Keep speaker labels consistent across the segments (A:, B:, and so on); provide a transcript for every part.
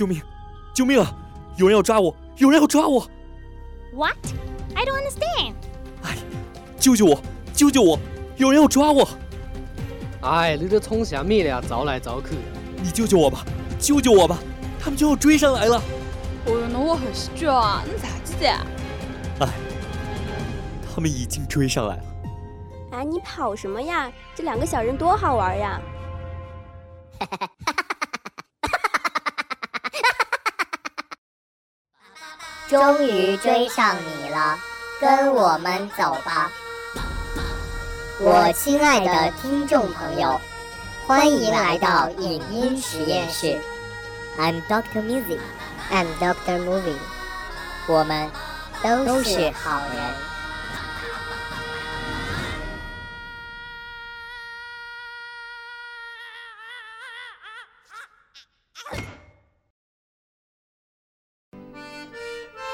A: 救命！救命啊！有人要抓我！有人要抓我
B: ！What? I don't understand.
A: 哎，救救我！救救我！有人要抓我！
C: 哎，你这冲啥米了？找来找去。
A: 你救救我吧！救救我吧！他们就要追上来了。
D: 哦哟，那我还是啊！你咋子的？
A: 哎，他们已经追上来了。
E: 哎，你跑什么呀？这两个小人多好玩呀！哈哈哈哈哈！
F: 终于追上你了，跟我们走吧，我亲爱的听众朋友，欢迎来到影音实验室。I'm Doctor Music，I'm Doctor Movie，我们都是好人。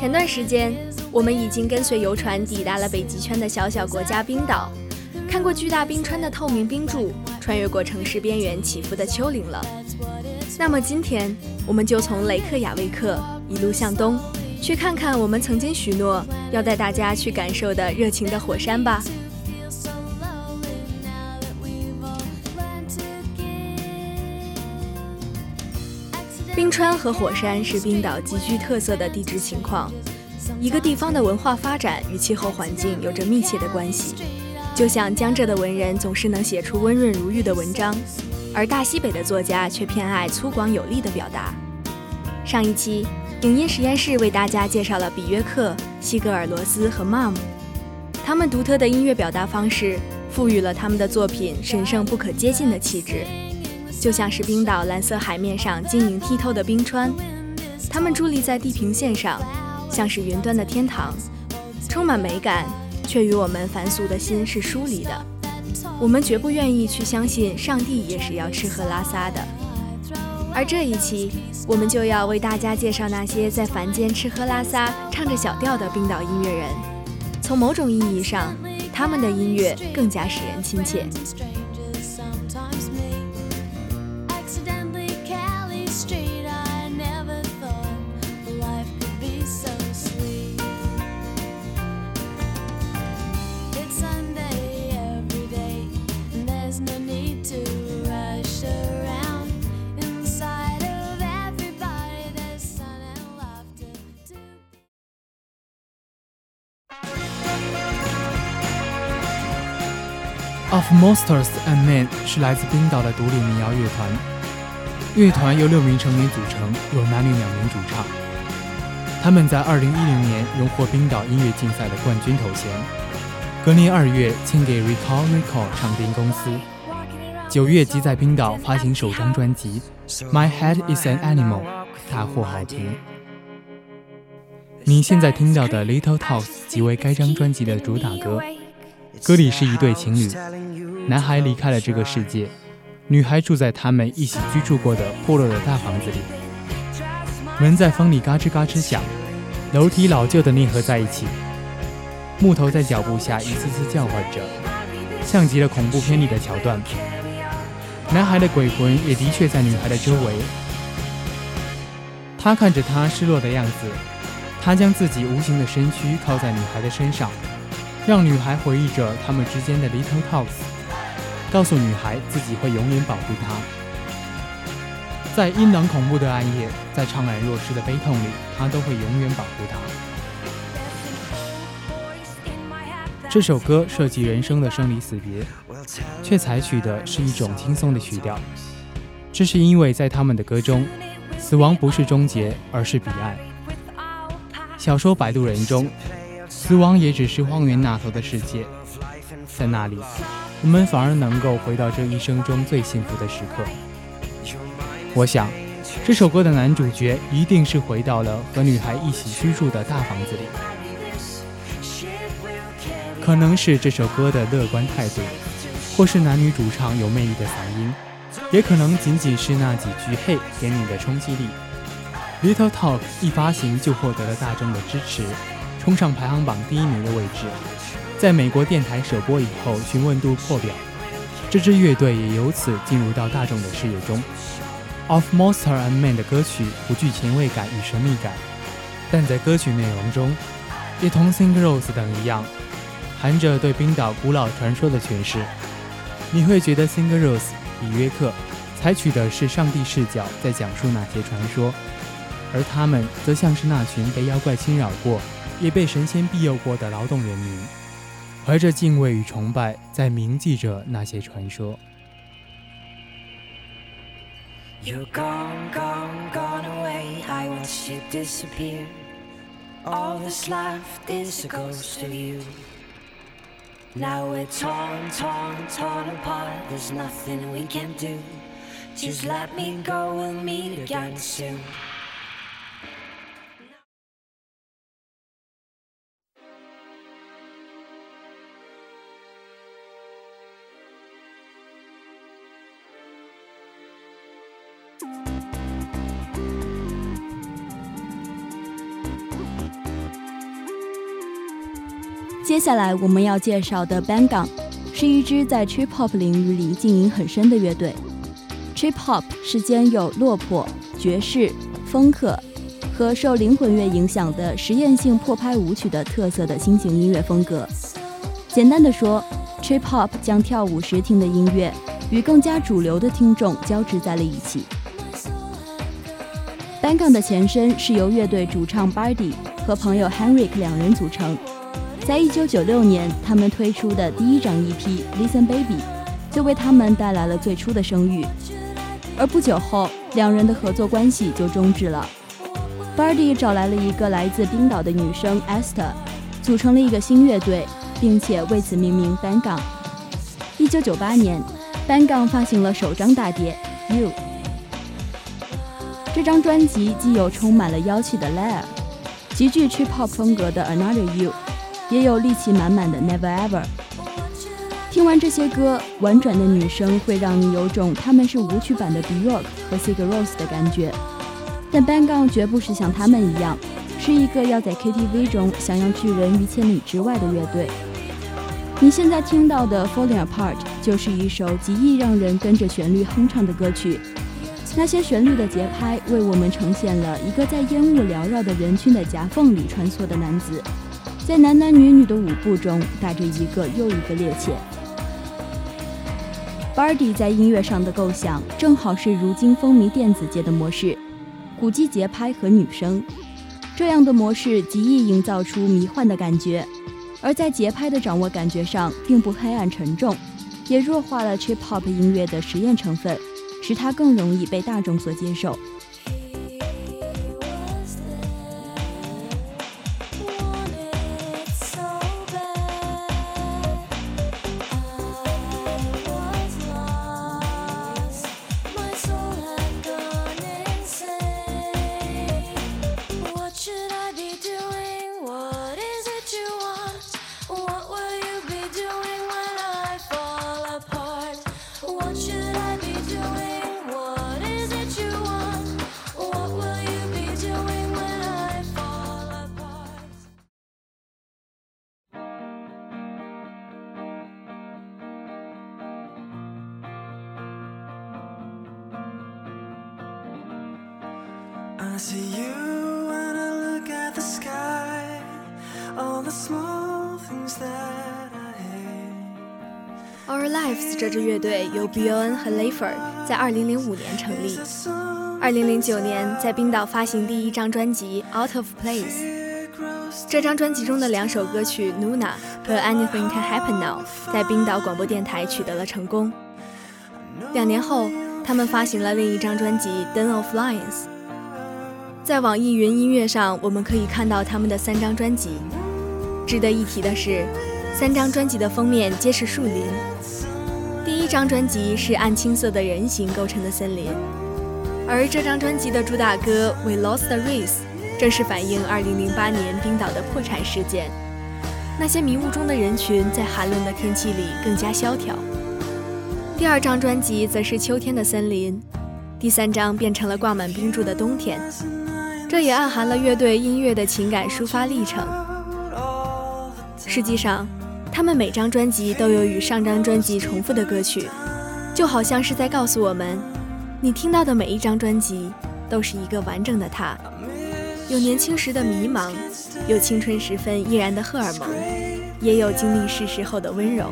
G: 前段时间，我们已经跟随游船抵达了北极圈的小小国家冰岛，看过巨大冰川的透明冰柱，穿越过城市边缘起伏的丘陵了。那么今天，我们就从雷克雅未克一路向东，去看看我们曾经许诺要带大家去感受的热情的火山吧。冰川和火山是冰岛极具特色的地质情况。一个地方的文化发展与气候环境有着密切的关系。就像江浙的文人总是能写出温润如玉的文章，而大西北的作家却偏爱粗犷有力的表达。上一期，影音实验室为大家介绍了比约克、西格尔罗斯和 Mom，他们独特的音乐表达方式赋予了他们的作品神圣不可接近的气质。就像是冰岛蓝色海面上晶莹剔透的冰川，它们伫立在地平线上，像是云端的天堂，充满美感，却与我们凡俗的心是疏离的。我们绝不愿意去相信上帝也是要吃喝拉撒的。而这一期，我们就要为大家介绍那些在凡间吃喝拉撒、唱着小调的冰岛音乐人。从某种意义上，他们的音乐更加使人亲切。
H: Of Monsters and Men 是来自冰岛的独立民谣乐团，乐团由六名成员组成，有男女两名主唱。他们在2010年荣获冰岛音乐竞赛的冠军头衔，隔年二月签给 Recall Recall 唱片公司，九月即在冰岛发行首张专辑《My Head Is an Animal》，大获好评。你现在听到的《Little Talks》即为该张专辑的主打歌。歌里是一对情侣，男孩离开了这个世界，女孩住在他们一起居住过的破落的大房子里。门在风里嘎吱嘎吱响，楼梯老旧的粘合在一起，木头在脚步下一次次叫唤着，像极了恐怖片里的桥段。男孩的鬼魂也的确在女孩的周围，他看着她失落的样子，他将自己无形的身躯靠在女孩的身上，让女孩回忆着他们之间的 little talks，告诉女孩自己会永远保护她。在阴冷恐怖的暗夜，在怅然若失的悲痛里，他都会永远保护她。这首歌涉及人生的生离死别，却采取的是一种轻松的曲调。这是因为在他们的歌中，死亡不是终结，而是彼岸。小说《摆渡人》中，死亡也只是荒原那头的世界，在那里，我们反而能够回到这一生中最幸福的时刻。我想，这首歌的男主角一定是回到了和女孩一起居住的大房子里。可能是这首歌的乐观态度，或是男女主唱有魅力的嗓音，也可能仅仅是那几句“嘿”给你的冲击力。Little Talk 一发行就获得了大众的支持，冲上排行榜第一名的位置。在美国电台首播以后，询问度破表，这支乐队也由此进入到大众的视野中。Of Monster and Man 的歌曲不具前卫感与神秘感，但在歌曲内容中，也同 Sing Rose 等一样。含着对冰岛古老传说的诠释，你会觉得《Singer Rose》比约克采取的是上帝视角在讲述那些传说，而他们则像是那群被妖怪侵扰过，也被神仙庇佑过的劳动人民，怀着敬畏与崇拜在铭记着那些传说。Now we're torn, torn, torn apart. There's nothing we can do. Just let me go, we'll meet again soon.
I: 接下来我们要介绍的 Bangang，是一支在 Trip Hop 领域里经营很深的乐队。Trip Hop 是兼有落魄、爵士、风克和受灵魂乐影响的实验性破拍舞曲的特色的新型音乐风格。简单的说，Trip Hop 将跳舞时听的音乐与更加主流的听众交织在了一起。Bangang 的前身是由乐队主唱 Bardy 和朋友 Henrik 两人组成。在一九九六年，他们推出的第一张 EP《Listen Baby》就为他们带来了最初的声誉。而不久后，两人的合作关系就终止了。Bardy 找来了一个来自冰岛的女生 Esther，组成了一个新乐队，并且为此命名 Ban Gang。一九九八年，Bangong 发行了首张大碟《You》。这张专辑既有充满了妖气的《Lair》，极具 Trip Hop 风格的《Another You》。也有力气满满的 Never Ever。听完这些歌，婉转的女声会让你有种他们是舞曲版的 Bjork 和 Sigur Rós 的感觉。但 b a n g o n 绝不是像他们一样，是一个要在 KTV 中想要拒人于千里之外的乐队。你现在听到的 Falling Apart 就是一首极易让人跟着旋律哼唱的歌曲。那些旋律的节拍为我们呈现了一个在烟雾缭绕的人群的夹缝里穿梭的男子。在男男女女的舞步中，带着一个又一个趔趄。Bardy 在音乐上的构想，正好是如今风靡电子界的模式：鼓机节拍和女声。这样的模式极易营造出迷幻的感觉，而在节拍的掌握感觉上，并不黑暗沉重，也弱化了 Trip Hop 音乐的实验成分，使它更容易被大众所接受。
J: I see you when I look at the sky. All the small things that I hate.
G: Our Lives 这支乐队由 Bjorn 和 Leifer 在2005年成立，2009年在冰岛发行第一张专辑《Out of Place》。这张专辑中的两首歌曲《Nuna》和《Anything Can Happen Now》在冰岛广播电台取得了成功。两年后，他们发行了另一张专辑《Den of Lions》。在网易云音乐上，我们可以看到他们的三张专辑。值得一提的是，三张专辑的封面皆是树林。第一张专辑是暗青色的人形构成的森林，而这张专辑的主打歌《We Lost the Race》正是反映2008年冰岛的破产事件。那些迷雾中的人群在寒冷的天气里更加萧条。第二张专辑则是秋天的森林，第三张变成了挂满冰柱的冬天。这也暗含了乐队音乐的情感抒发历程。实际上，他们每张专辑都有与上张专辑重复的歌曲，就好像是在告诉我们：你听到的每一张专辑都是一个完整的他，有年轻时的迷茫，有青春时分依然的荷尔蒙，也有经历世事后的温柔。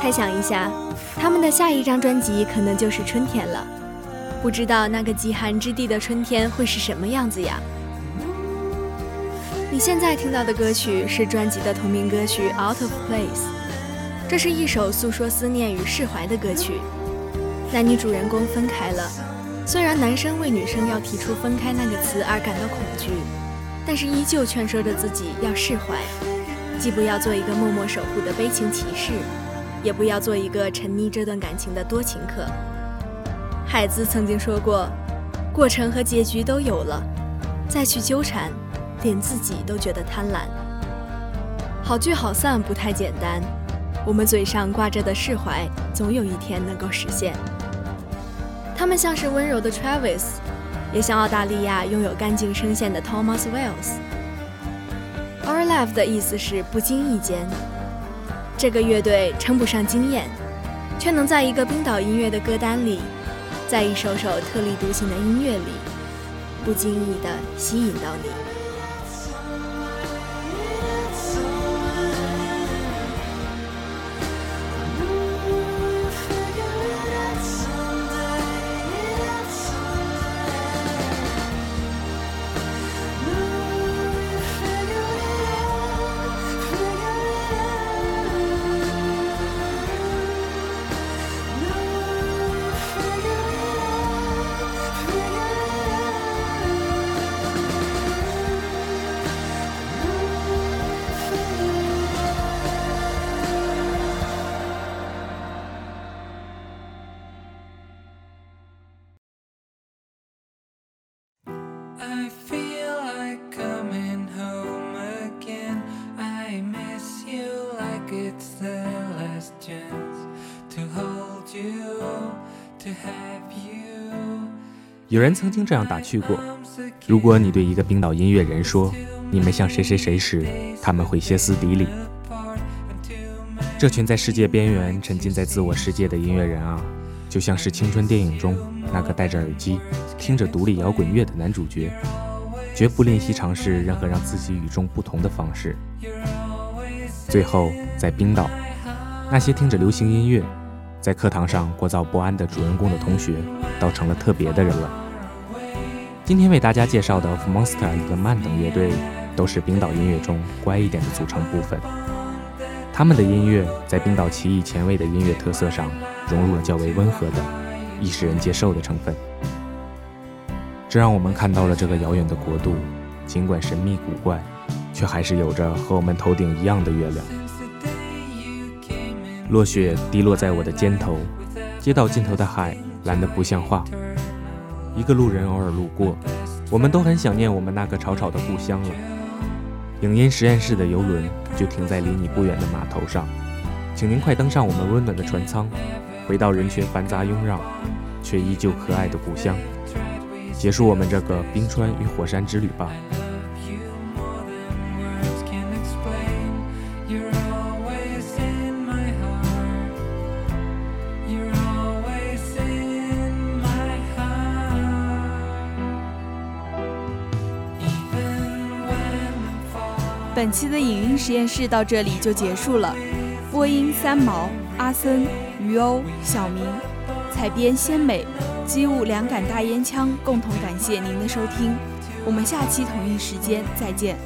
G: 猜想一下，他们的下一张专辑可能就是春天了。不知道那个极寒之地的春天会是什么样子呀？你现在听到的歌曲是专辑的同名歌曲《Out of Place》，这是一首诉说思念与释怀的歌曲。男女主人公分开了，虽然男生为女生要提出分开那个词而感到恐惧，但是依旧劝说着自己要释怀，既不要做一个默默守护的悲情骑士。也不要做一个沉溺这段感情的多情客。海子曾经说过：“过程和结局都有了，再去纠缠，连自己都觉得贪婪。好聚好散不太简单，我们嘴上挂着的释怀，总有一天能够实现。”他们像是温柔的 Travis，也像澳大利亚拥有干净声线的 Thomas Wells。Our Life 的意思是不经意间。这个乐队称不上惊艳，却能在一个冰岛音乐的歌单里，在一首首特立独行的音乐里，不经意地吸引到你。
J: 有人曾经这样打趣过：如果你对一个冰岛音乐人说“你们像谁谁谁”时，他们会歇斯底里。这群在世界边缘沉浸在自我世界的音乐人啊，就像是青春电影中那个戴着耳机听着独立摇滚乐的男主角，绝不吝惜尝试任何让自己与众不同的方式。最后，在冰岛，那些听着流行音乐。在课堂上聒噪不安的主人公的同学，倒成了特别的人了。今天为大家介绍的 Monster 和曼等乐队，都是冰岛音乐中乖一点的组成部分。他们的音乐在冰岛奇异前卫的音乐特色上，融入了较为温和的、易使人接受的成分。这让我们看到了这个遥远的国度，尽管神秘古怪，却还是有着和我们头顶一样的月亮。落雪滴落在我的肩头，街道尽头的海蓝得不像话。一个路人偶尔路过，我们都很想念我们那个吵吵的故乡了。影音实验室的游轮就停在离你不远的码头上，请您快登上我们温暖的船舱，回到人群繁杂拥绕却依旧可爱的故乡，结束我们这个冰川与火山之旅吧。
D: 本期的影音实验室到这里就结束了。播音三毛、阿森、于欧、小明，采编鲜美，机务两杆大烟枪，共同感谢您的收听。我们下期同一时间再见。